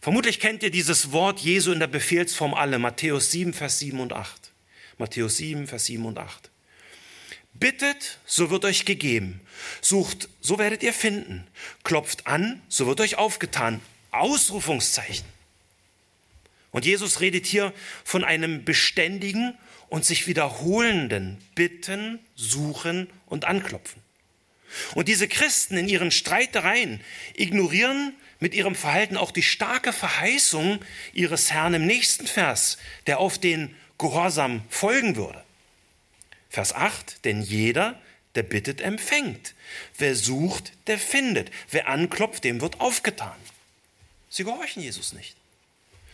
Vermutlich kennt ihr dieses Wort Jesu in der Befehlsform alle, Matthäus 7, Vers 7 und 8. Matthäus 7, Vers 7 und 8. Bittet, so wird euch gegeben. Sucht, so werdet ihr finden. Klopft an, so wird euch aufgetan. Ausrufungszeichen. Und Jesus redet hier von einem beständigen und sich wiederholenden Bitten, Suchen und Anklopfen. Und diese Christen in ihren Streitereien ignorieren mit ihrem Verhalten auch die starke Verheißung ihres Herrn im nächsten Vers, der auf den Gehorsam folgen würde. Vers 8, denn jeder, der bittet, empfängt. Wer sucht, der findet. Wer anklopft, dem wird aufgetan. Sie gehorchen Jesus nicht,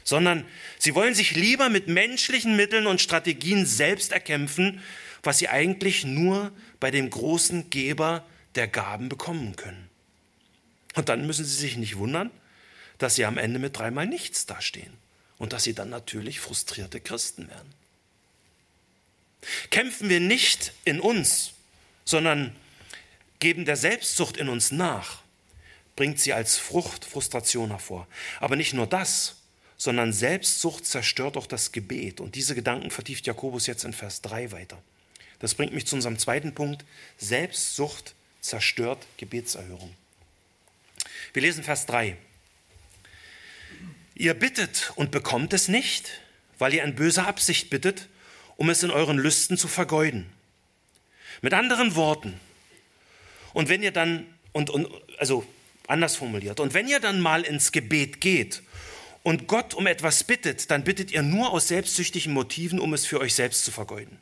sondern sie wollen sich lieber mit menschlichen Mitteln und Strategien selbst erkämpfen, was sie eigentlich nur bei dem großen Geber der Gaben bekommen können. Und dann müssen sie sich nicht wundern, dass sie am Ende mit dreimal nichts dastehen und dass sie dann natürlich frustrierte Christen werden. Kämpfen wir nicht in uns, sondern geben der Selbstsucht in uns nach, bringt sie als Frucht Frustration hervor. Aber nicht nur das, sondern Selbstsucht zerstört auch das Gebet. Und diese Gedanken vertieft Jakobus jetzt in Vers 3 weiter. Das bringt mich zu unserem zweiten Punkt. Selbstsucht zerstört Gebetserhörung. Wir lesen Vers 3. Ihr bittet und bekommt es nicht, weil ihr in böser Absicht bittet, um es in euren Lüsten zu vergeuden. Mit anderen Worten, und wenn ihr dann, und, und also Anders formuliert. Und wenn ihr dann mal ins Gebet geht und Gott um etwas bittet, dann bittet ihr nur aus selbstsüchtigen Motiven, um es für euch selbst zu vergeuden.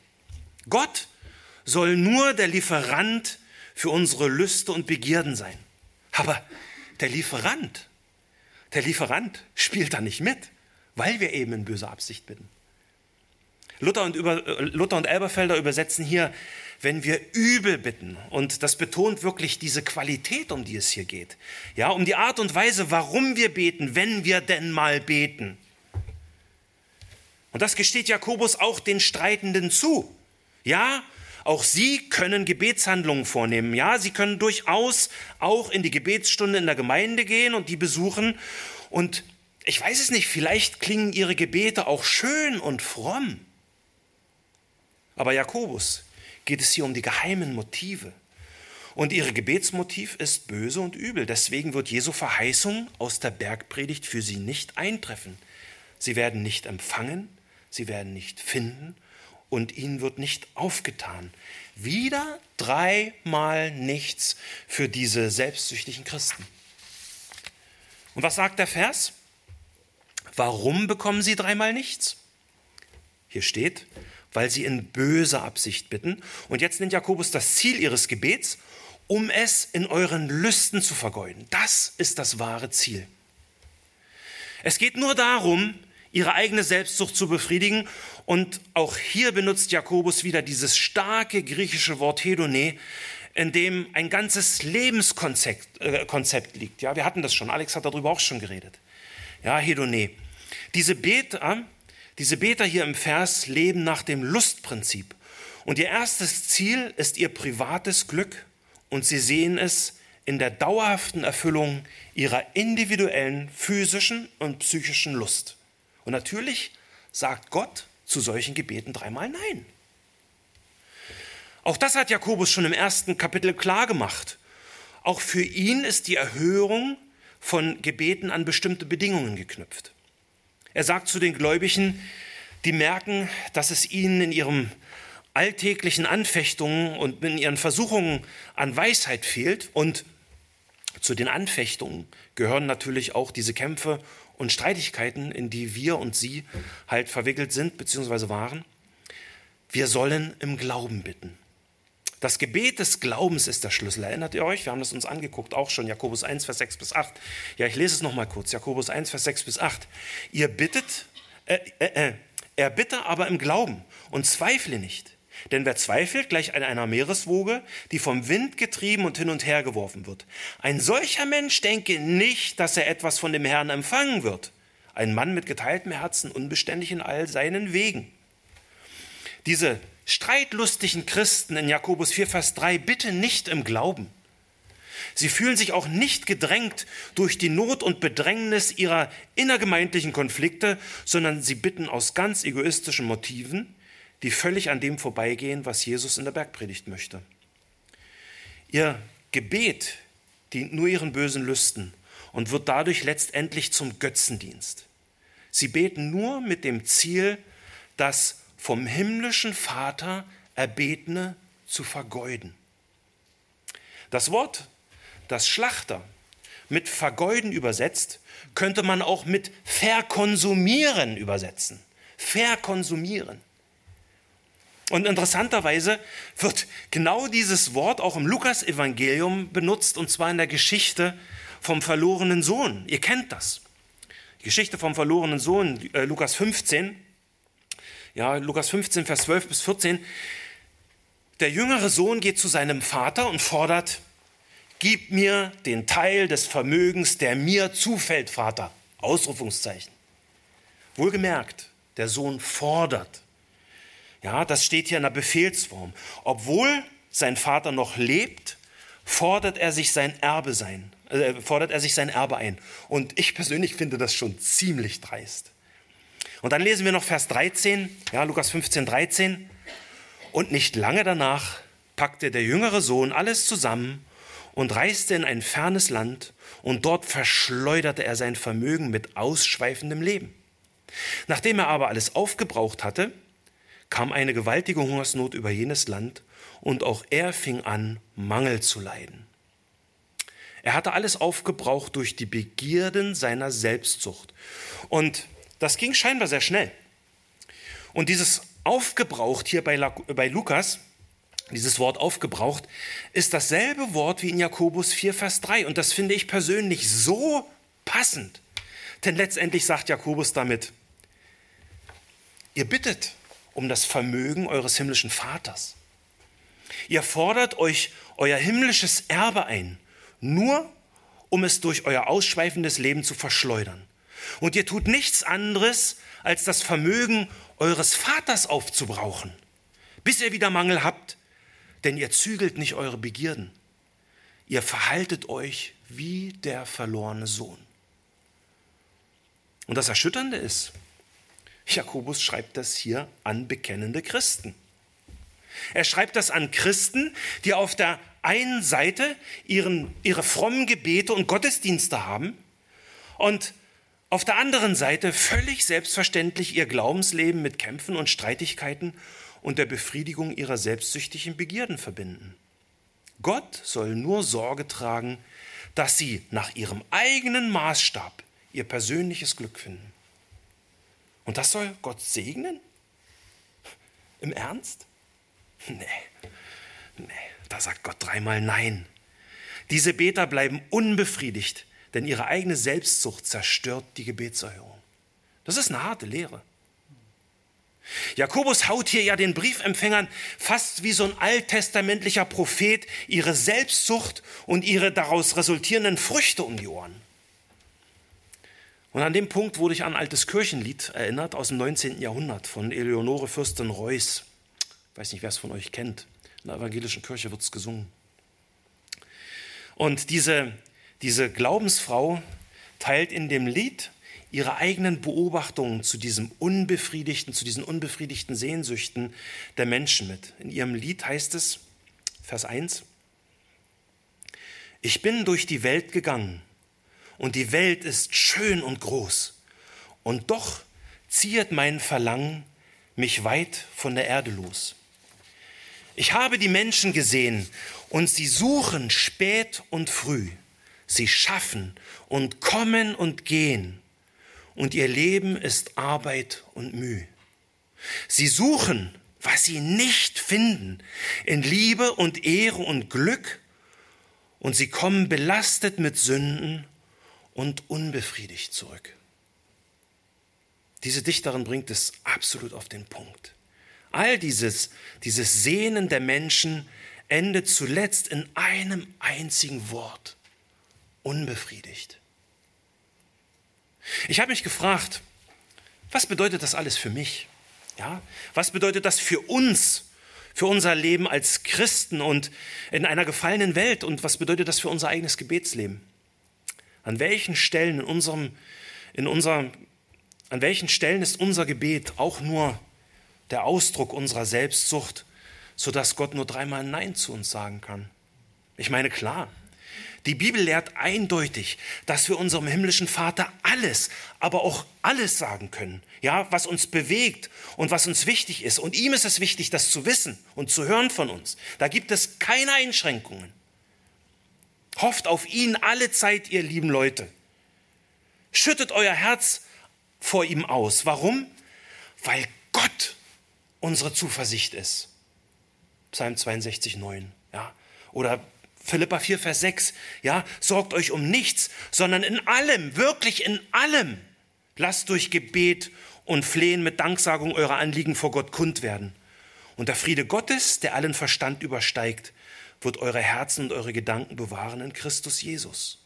Gott soll nur der Lieferant für unsere Lüste und Begierden sein. Aber der Lieferant, der Lieferant spielt da nicht mit, weil wir eben in böser Absicht bitten. Luther und, über, äh, Luther und Elberfelder übersetzen hier wenn wir übel bitten. Und das betont wirklich diese Qualität, um die es hier geht. Ja, um die Art und Weise, warum wir beten, wenn wir denn mal beten. Und das gesteht Jakobus auch den Streitenden zu. Ja, auch sie können Gebetshandlungen vornehmen. Ja, sie können durchaus auch in die Gebetsstunde in der Gemeinde gehen und die besuchen. Und ich weiß es nicht, vielleicht klingen ihre Gebete auch schön und fromm. Aber Jakobus geht es hier um die geheimen Motive. Und ihre Gebetsmotiv ist böse und übel. Deswegen wird Jesu Verheißung aus der Bergpredigt für sie nicht eintreffen. Sie werden nicht empfangen, sie werden nicht finden und ihnen wird nicht aufgetan. Wieder dreimal nichts für diese selbstsüchtigen Christen. Und was sagt der Vers? Warum bekommen sie dreimal nichts? Hier steht, weil sie in böser Absicht bitten. Und jetzt nennt Jakobus das Ziel ihres Gebets, um es in euren Lüsten zu vergeuden. Das ist das wahre Ziel. Es geht nur darum, ihre eigene Selbstsucht zu befriedigen. Und auch hier benutzt Jakobus wieder dieses starke griechische Wort Hedone, in dem ein ganzes Lebenskonzept äh, Konzept liegt. Ja, wir hatten das schon. Alex hat darüber auch schon geredet. Ja, Hedone. Diese Beter, diese Beter hier im Vers leben nach dem Lustprinzip. Und ihr erstes Ziel ist ihr privates Glück und sie sehen es in der dauerhaften Erfüllung ihrer individuellen physischen und psychischen Lust. Und natürlich sagt Gott zu solchen Gebeten dreimal Nein. Auch das hat Jakobus schon im ersten Kapitel klar gemacht. Auch für ihn ist die Erhörung von Gebeten an bestimmte Bedingungen geknüpft. Er sagt zu den Gläubigen, die merken, dass es ihnen in ihrem alltäglichen Anfechtungen und in ihren Versuchungen an Weisheit fehlt. Und zu den Anfechtungen gehören natürlich auch diese Kämpfe und Streitigkeiten, in die wir und sie halt verwickelt sind bzw. waren. Wir sollen im Glauben bitten. Das Gebet des Glaubens ist der Schlüssel. Erinnert ihr euch? Wir haben das uns angeguckt, auch schon Jakobus 1, Vers 6 bis 8. Ja, ich lese es nochmal kurz. Jakobus 1, Vers 6 bis 8. Ihr bittet, äh, äh, äh, er bitte aber im Glauben und zweifle nicht. Denn wer zweifelt, gleich an einer Meereswoge, die vom Wind getrieben und hin und her geworfen wird. Ein solcher Mensch denke nicht, dass er etwas von dem Herrn empfangen wird. Ein Mann mit geteiltem Herzen, unbeständig in all seinen Wegen. Diese streitlustigen Christen in Jakobus 4, Vers 3 bitte nicht im Glauben. Sie fühlen sich auch nicht gedrängt durch die Not und Bedrängnis ihrer innergemeindlichen Konflikte, sondern sie bitten aus ganz egoistischen Motiven, die völlig an dem vorbeigehen, was Jesus in der Bergpredigt möchte. Ihr Gebet dient nur ihren bösen Lüsten und wird dadurch letztendlich zum Götzendienst. Sie beten nur mit dem Ziel, das vom himmlischen Vater erbetene zu vergeuden. Das Wort, das Schlachter mit vergeuden übersetzt, könnte man auch mit verkonsumieren übersetzen. Verkonsumieren. Und interessanterweise wird genau dieses Wort auch im Lukas-Evangelium benutzt, und zwar in der Geschichte vom verlorenen Sohn. Ihr kennt das. Die Geschichte vom verlorenen Sohn, äh, Lukas 15. Ja, Lukas 15, Vers 12 bis 14. Der jüngere Sohn geht zu seinem Vater und fordert, gib mir den Teil des Vermögens, der mir zufällt, Vater. Ausrufungszeichen. Wohlgemerkt, der Sohn fordert. Ja, das steht hier in der Befehlsform. Obwohl sein Vater noch lebt, fordert er sich sein Erbe sein, äh, fordert er sich sein Erbe ein. Und ich persönlich finde das schon ziemlich dreist. Und dann lesen wir noch Vers 13, ja, Lukas 15, 13. Und nicht lange danach packte der jüngere Sohn alles zusammen und reiste in ein fernes Land und dort verschleuderte er sein Vermögen mit ausschweifendem Leben. Nachdem er aber alles aufgebraucht hatte, kam eine gewaltige Hungersnot über jenes Land und auch er fing an, Mangel zu leiden. Er hatte alles aufgebraucht durch die Begierden seiner Selbstsucht. Und das ging scheinbar sehr schnell. Und dieses aufgebraucht hier bei, Lukas, dieses Wort aufgebraucht, ist dasselbe Wort wie in Jakobus 4, Vers 3. Und das finde ich persönlich so passend. Denn letztendlich sagt Jakobus damit, ihr bittet um das Vermögen eures himmlischen Vaters. Ihr fordert euch euer himmlisches Erbe ein, nur um es durch euer ausschweifendes Leben zu verschleudern. Und ihr tut nichts anderes, als das Vermögen eures Vaters aufzubrauchen, bis ihr wieder Mangel habt, denn ihr zügelt nicht eure Begierden. Ihr verhaltet euch wie der verlorene Sohn. Und das Erschütternde ist, Jakobus schreibt das hier an bekennende Christen. Er schreibt das an Christen, die auf der einen Seite ihren, ihre frommen Gebete und Gottesdienste haben und auf der anderen Seite völlig selbstverständlich ihr Glaubensleben mit Kämpfen und Streitigkeiten und der Befriedigung ihrer selbstsüchtigen Begierden verbinden. Gott soll nur Sorge tragen, dass sie nach ihrem eigenen Maßstab ihr persönliches Glück finden. Und das soll Gott segnen? Im Ernst? Nee, nee, da sagt Gott dreimal Nein. Diese Beter bleiben unbefriedigt, denn ihre eigene Selbstsucht zerstört die Gebetserhörung. Das ist eine harte Lehre. Jakobus haut hier ja den Briefempfängern fast wie so ein alttestamentlicher Prophet ihre Selbstsucht und ihre daraus resultierenden Früchte um die Ohren. Und an dem Punkt wurde ich an ein altes Kirchenlied erinnert aus dem 19. Jahrhundert von Eleonore Fürstin Reuss. Ich weiß nicht, wer es von euch kennt. In der evangelischen Kirche wird es gesungen. Und diese, diese Glaubensfrau teilt in dem Lied ihre eigenen Beobachtungen zu diesem unbefriedigten, zu diesen unbefriedigten Sehnsüchten der Menschen mit. In ihrem Lied heißt es, Vers 1, Ich bin durch die Welt gegangen und die Welt ist schön und groß. Und doch ziehet mein Verlangen mich weit von der Erde los. Ich habe die Menschen gesehen und sie suchen spät und früh. Sie schaffen und kommen und gehen. Und ihr Leben ist Arbeit und Mühe. Sie suchen, was sie nicht finden, in Liebe und Ehre und Glück. Und sie kommen belastet mit Sünden und unbefriedigt zurück. Diese Dichterin bringt es absolut auf den Punkt. All dieses, dieses Sehnen der Menschen endet zuletzt in einem einzigen Wort. Unbefriedigt. Ich habe mich gefragt, was bedeutet das alles für mich? Ja, was bedeutet das für uns, für unser Leben als Christen und in einer gefallenen Welt? Und was bedeutet das für unser eigenes Gebetsleben? An welchen Stellen in unserem, in unserem, an welchen Stellen ist unser Gebet auch nur der Ausdruck unserer Selbstsucht, sodass Gott nur dreimal Nein zu uns sagen kann. Ich meine, klar, die Bibel lehrt eindeutig, dass wir unserem himmlischen Vater alles, aber auch alles sagen können, ja, was uns bewegt und was uns wichtig ist. Und ihm ist es wichtig, das zu wissen und zu hören von uns. Da gibt es keine Einschränkungen. Hofft auf ihn alle Zeit, ihr lieben Leute. Schüttet euer Herz vor ihm aus. Warum? Weil Gott unsere Zuversicht ist. Psalm 62, 9. Ja? Oder Philippa 4, Vers 6. Ja? Sorgt euch um nichts, sondern in allem, wirklich in allem, lasst durch Gebet und Flehen mit Danksagung eure Anliegen vor Gott kund werden. Und der Friede Gottes, der allen Verstand übersteigt, wird eure Herzen und eure Gedanken bewahren in Christus Jesus.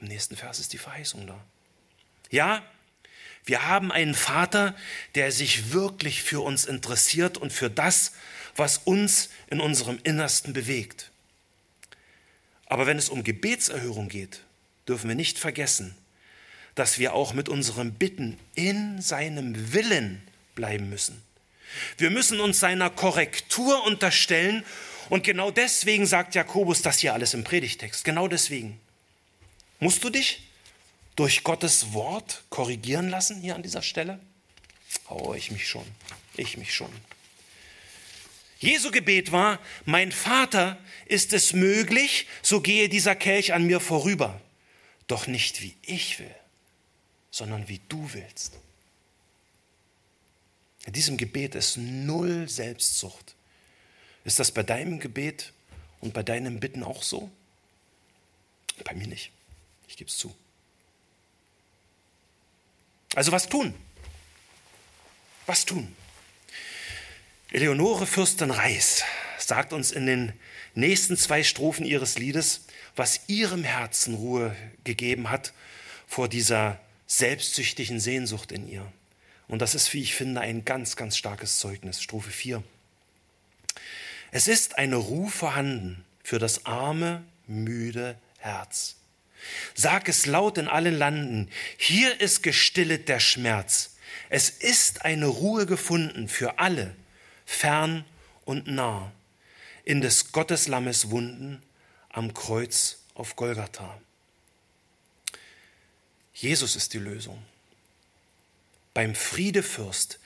Im nächsten Vers ist die Verheißung da. Ja, wir haben einen Vater, der sich wirklich für uns interessiert und für das, was uns in unserem Innersten bewegt. Aber wenn es um Gebetserhörung geht, dürfen wir nicht vergessen, dass wir auch mit unserem Bitten in seinem Willen bleiben müssen. Wir müssen uns seiner Korrektur unterstellen und genau deswegen sagt Jakobus das hier alles im Predigtext. Genau deswegen. Musst du dich durch Gottes Wort korrigieren lassen hier an dieser Stelle? Oh, ich mich schon. Ich mich schon. Jesu Gebet war, mein Vater, ist es möglich, so gehe dieser Kelch an mir vorüber. Doch nicht wie ich will, sondern wie du willst. In diesem Gebet ist null Selbstsucht. Ist das bei deinem Gebet und bei deinem Bitten auch so? Bei mir nicht. Ich gebe es zu. Also was tun? Was tun? Eleonore Fürstin Reis sagt uns in den nächsten zwei Strophen ihres Liedes, was ihrem Herzen Ruhe gegeben hat vor dieser selbstsüchtigen Sehnsucht in ihr. Und das ist, wie ich finde, ein ganz, ganz starkes Zeugnis. Strophe 4. Es ist eine Ruhe vorhanden für das arme, müde Herz. Sag es laut in allen Landen, hier ist gestillet der Schmerz. Es ist eine Ruhe gefunden für alle, fern und nah, in des Gotteslammes Wunden am Kreuz auf Golgatha. Jesus ist die Lösung. Beim Friedefürst,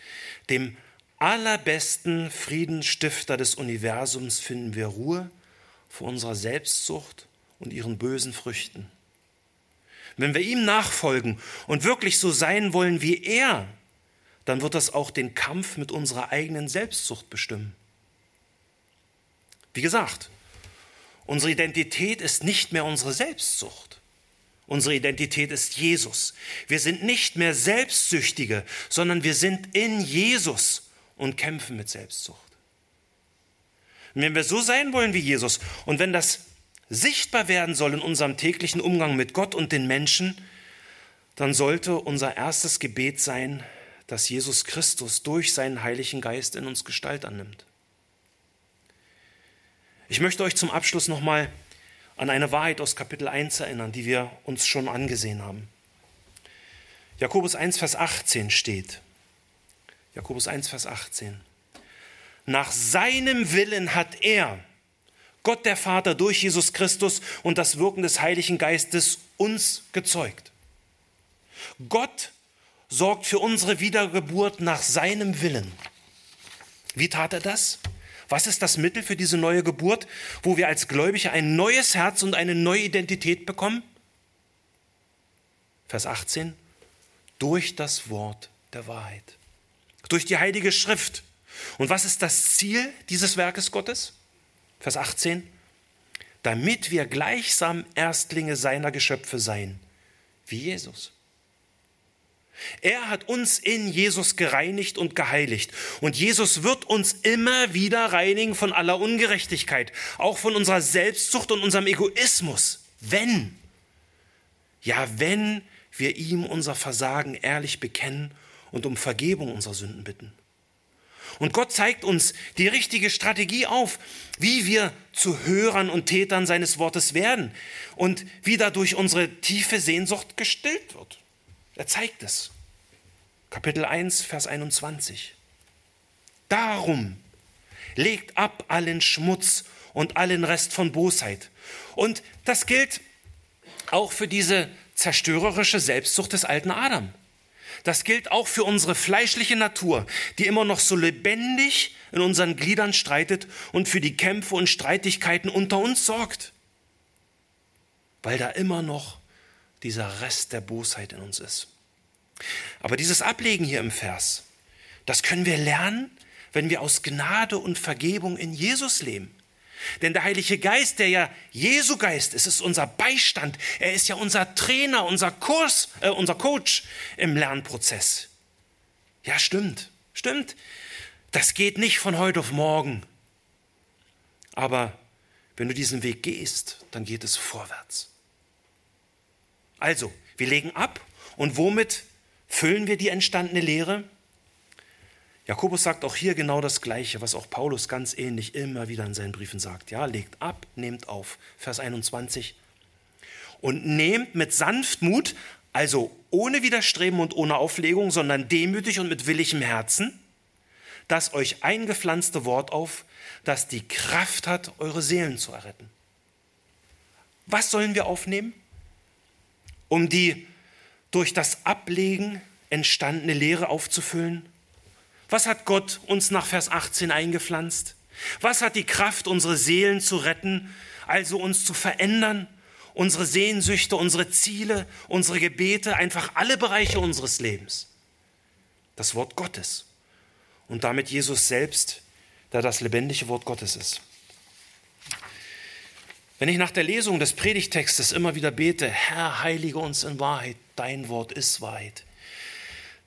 dem allerbesten Friedensstifter des Universums, finden wir Ruhe vor unserer Selbstsucht und ihren bösen Früchten. Wenn wir ihm nachfolgen und wirklich so sein wollen wie er, dann wird das auch den Kampf mit unserer eigenen Selbstsucht bestimmen. Wie gesagt, unsere Identität ist nicht mehr unsere Selbstsucht. Unsere Identität ist Jesus. Wir sind nicht mehr Selbstsüchtige, sondern wir sind in Jesus und kämpfen mit Selbstsucht. Und wenn wir so sein wollen wie Jesus und wenn das sichtbar werden soll in unserem täglichen Umgang mit Gott und den Menschen, dann sollte unser erstes Gebet sein, dass Jesus Christus durch seinen Heiligen Geist in uns Gestalt annimmt. Ich möchte euch zum Abschluss nochmal an eine Wahrheit aus Kapitel 1 erinnern, die wir uns schon angesehen haben. Jakobus 1, Vers 18 steht. Jakobus 1, Vers 18. Nach seinem Willen hat er, Gott der Vater durch Jesus Christus und das Wirken des Heiligen Geistes uns gezeugt. Gott sorgt für unsere Wiedergeburt nach seinem Willen. Wie tat er das? Was ist das Mittel für diese neue Geburt, wo wir als Gläubige ein neues Herz und eine neue Identität bekommen? Vers 18. Durch das Wort der Wahrheit. Durch die Heilige Schrift. Und was ist das Ziel dieses Werkes Gottes? Vers 18. Damit wir gleichsam Erstlinge seiner Geschöpfe sein, wie Jesus. Er hat uns in Jesus gereinigt und geheiligt. Und Jesus wird uns immer wieder reinigen von aller Ungerechtigkeit, auch von unserer Selbstsucht und unserem Egoismus. Wenn, ja, wenn wir ihm unser Versagen ehrlich bekennen und um Vergebung unserer Sünden bitten. Und Gott zeigt uns die richtige Strategie auf, wie wir zu Hörern und Tätern seines Wortes werden und wie dadurch unsere tiefe Sehnsucht gestillt wird. Er zeigt es. Kapitel 1, Vers 21. Darum legt ab allen Schmutz und allen Rest von Bosheit. Und das gilt auch für diese zerstörerische Selbstsucht des alten Adam. Das gilt auch für unsere fleischliche Natur, die immer noch so lebendig in unseren Gliedern streitet und für die Kämpfe und Streitigkeiten unter uns sorgt. Weil da immer noch dieser Rest der Bosheit in uns ist. Aber dieses Ablegen hier im Vers, das können wir lernen, wenn wir aus Gnade und Vergebung in Jesus leben. Denn der Heilige Geist, der ja Jesu Geist ist, ist unser Beistand. Er ist ja unser Trainer, unser Kurs, äh, unser Coach im Lernprozess. Ja, stimmt, stimmt. Das geht nicht von heute auf morgen. Aber wenn du diesen Weg gehst, dann geht es vorwärts. Also, wir legen ab und womit Füllen wir die entstandene Lehre? Jakobus sagt auch hier genau das Gleiche, was auch Paulus ganz ähnlich immer wieder in seinen Briefen sagt. Ja, legt ab, nehmt auf. Vers 21. Und nehmt mit Sanftmut, also ohne Widerstreben und ohne Auflegung, sondern demütig und mit willigem Herzen, das euch eingepflanzte Wort auf, das die Kraft hat, eure Seelen zu erretten. Was sollen wir aufnehmen? Um die durch das Ablegen entstandene Lehre aufzufüllen? Was hat Gott uns nach Vers 18 eingepflanzt? Was hat die Kraft, unsere Seelen zu retten, also uns zu verändern, unsere Sehnsüchte, unsere Ziele, unsere Gebete, einfach alle Bereiche unseres Lebens? Das Wort Gottes und damit Jesus selbst, der das lebendige Wort Gottes ist. Wenn ich nach der Lesung des Predigtextes immer wieder bete, Herr, heilige uns in Wahrheit, dein Wort ist Wahrheit,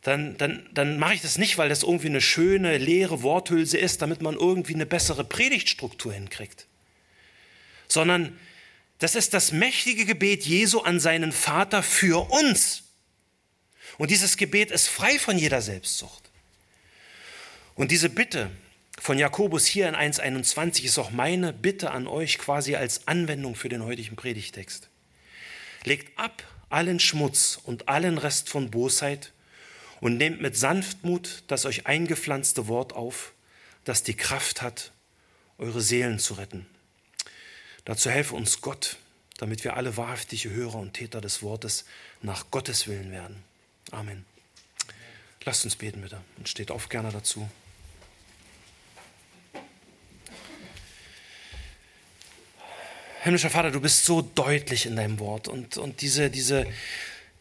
dann, dann, dann mache ich das nicht, weil das irgendwie eine schöne, leere Worthülse ist, damit man irgendwie eine bessere Predigtstruktur hinkriegt, sondern das ist das mächtige Gebet Jesu an seinen Vater für uns. Und dieses Gebet ist frei von jeder Selbstsucht. Und diese Bitte, von Jakobus hier in 1.21 ist auch meine Bitte an euch quasi als Anwendung für den heutigen Predigtext. Legt ab allen Schmutz und allen Rest von Bosheit und nehmt mit Sanftmut das euch eingepflanzte Wort auf, das die Kraft hat, eure Seelen zu retten. Dazu helfe uns Gott, damit wir alle wahrhaftige Hörer und Täter des Wortes nach Gottes Willen werden. Amen. Lasst uns beten bitte und steht auf gerne dazu. Himmlischer Vater, du bist so deutlich in deinem Wort und, und diese, diese,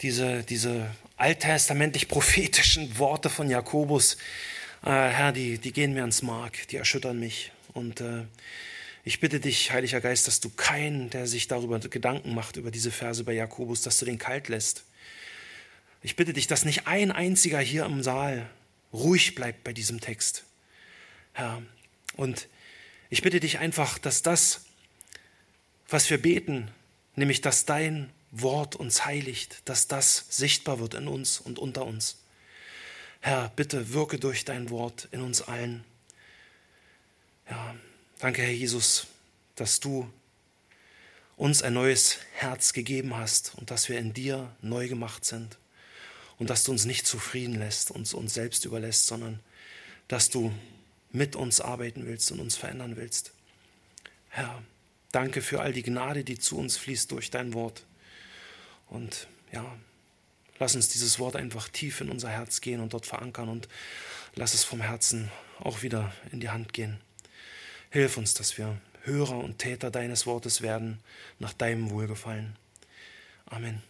diese, diese alttestamentlich prophetischen Worte von Jakobus, äh, Herr, die, die gehen mir ans Mark, die erschüttern mich. Und äh, ich bitte dich, Heiliger Geist, dass du keinen, der sich darüber Gedanken macht, über diese Verse bei Jakobus, dass du den kalt lässt. Ich bitte dich, dass nicht ein einziger hier im Saal ruhig bleibt bei diesem Text. Herr, und ich bitte dich einfach, dass das, was wir beten, nämlich dass dein Wort uns heiligt, dass das sichtbar wird in uns und unter uns. Herr, bitte wirke durch dein Wort in uns allen. Ja, danke, Herr Jesus, dass du uns ein neues Herz gegeben hast und dass wir in dir neu gemacht sind und dass du uns nicht zufrieden lässt, uns uns selbst überlässt, sondern dass du mit uns arbeiten willst und uns verändern willst. Herr, Danke für all die Gnade, die zu uns fließt durch dein Wort. Und ja, lass uns dieses Wort einfach tief in unser Herz gehen und dort verankern und lass es vom Herzen auch wieder in die Hand gehen. Hilf uns, dass wir Hörer und Täter deines Wortes werden, nach deinem Wohlgefallen. Amen.